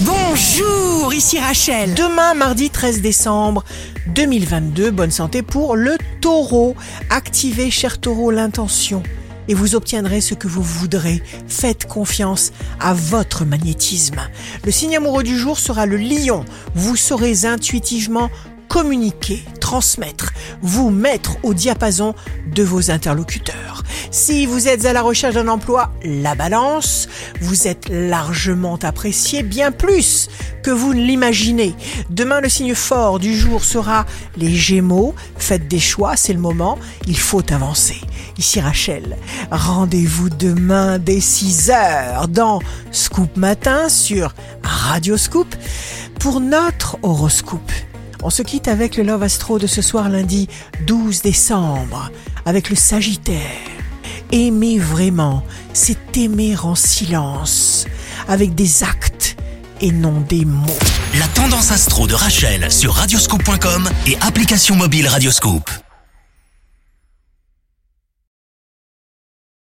Bonjour, ici Rachel. Demain, mardi 13 décembre 2022, bonne santé pour le taureau. Activez, cher taureau, l'intention et vous obtiendrez ce que vous voudrez. Faites confiance à votre magnétisme. Le signe amoureux du jour sera le lion. Vous saurez intuitivement communiquer, transmettre, vous mettre au diapason de vos interlocuteurs. Si vous êtes à la recherche d'un emploi, la balance, vous êtes largement apprécié, bien plus que vous ne l'imaginez. Demain, le signe fort du jour sera les Gémeaux. Faites des choix, c'est le moment, il faut avancer. Ici Rachel, rendez-vous demain dès 6 heures dans Scoop Matin sur Radio Scoop pour notre horoscope. On se quitte avec le Love Astro de ce soir lundi 12 décembre, avec le Sagittaire. Aimer vraiment, c'est aimer en silence, avec des actes et non des mots. La tendance astro de Rachel sur radioscope.com et application mobile Radioscope.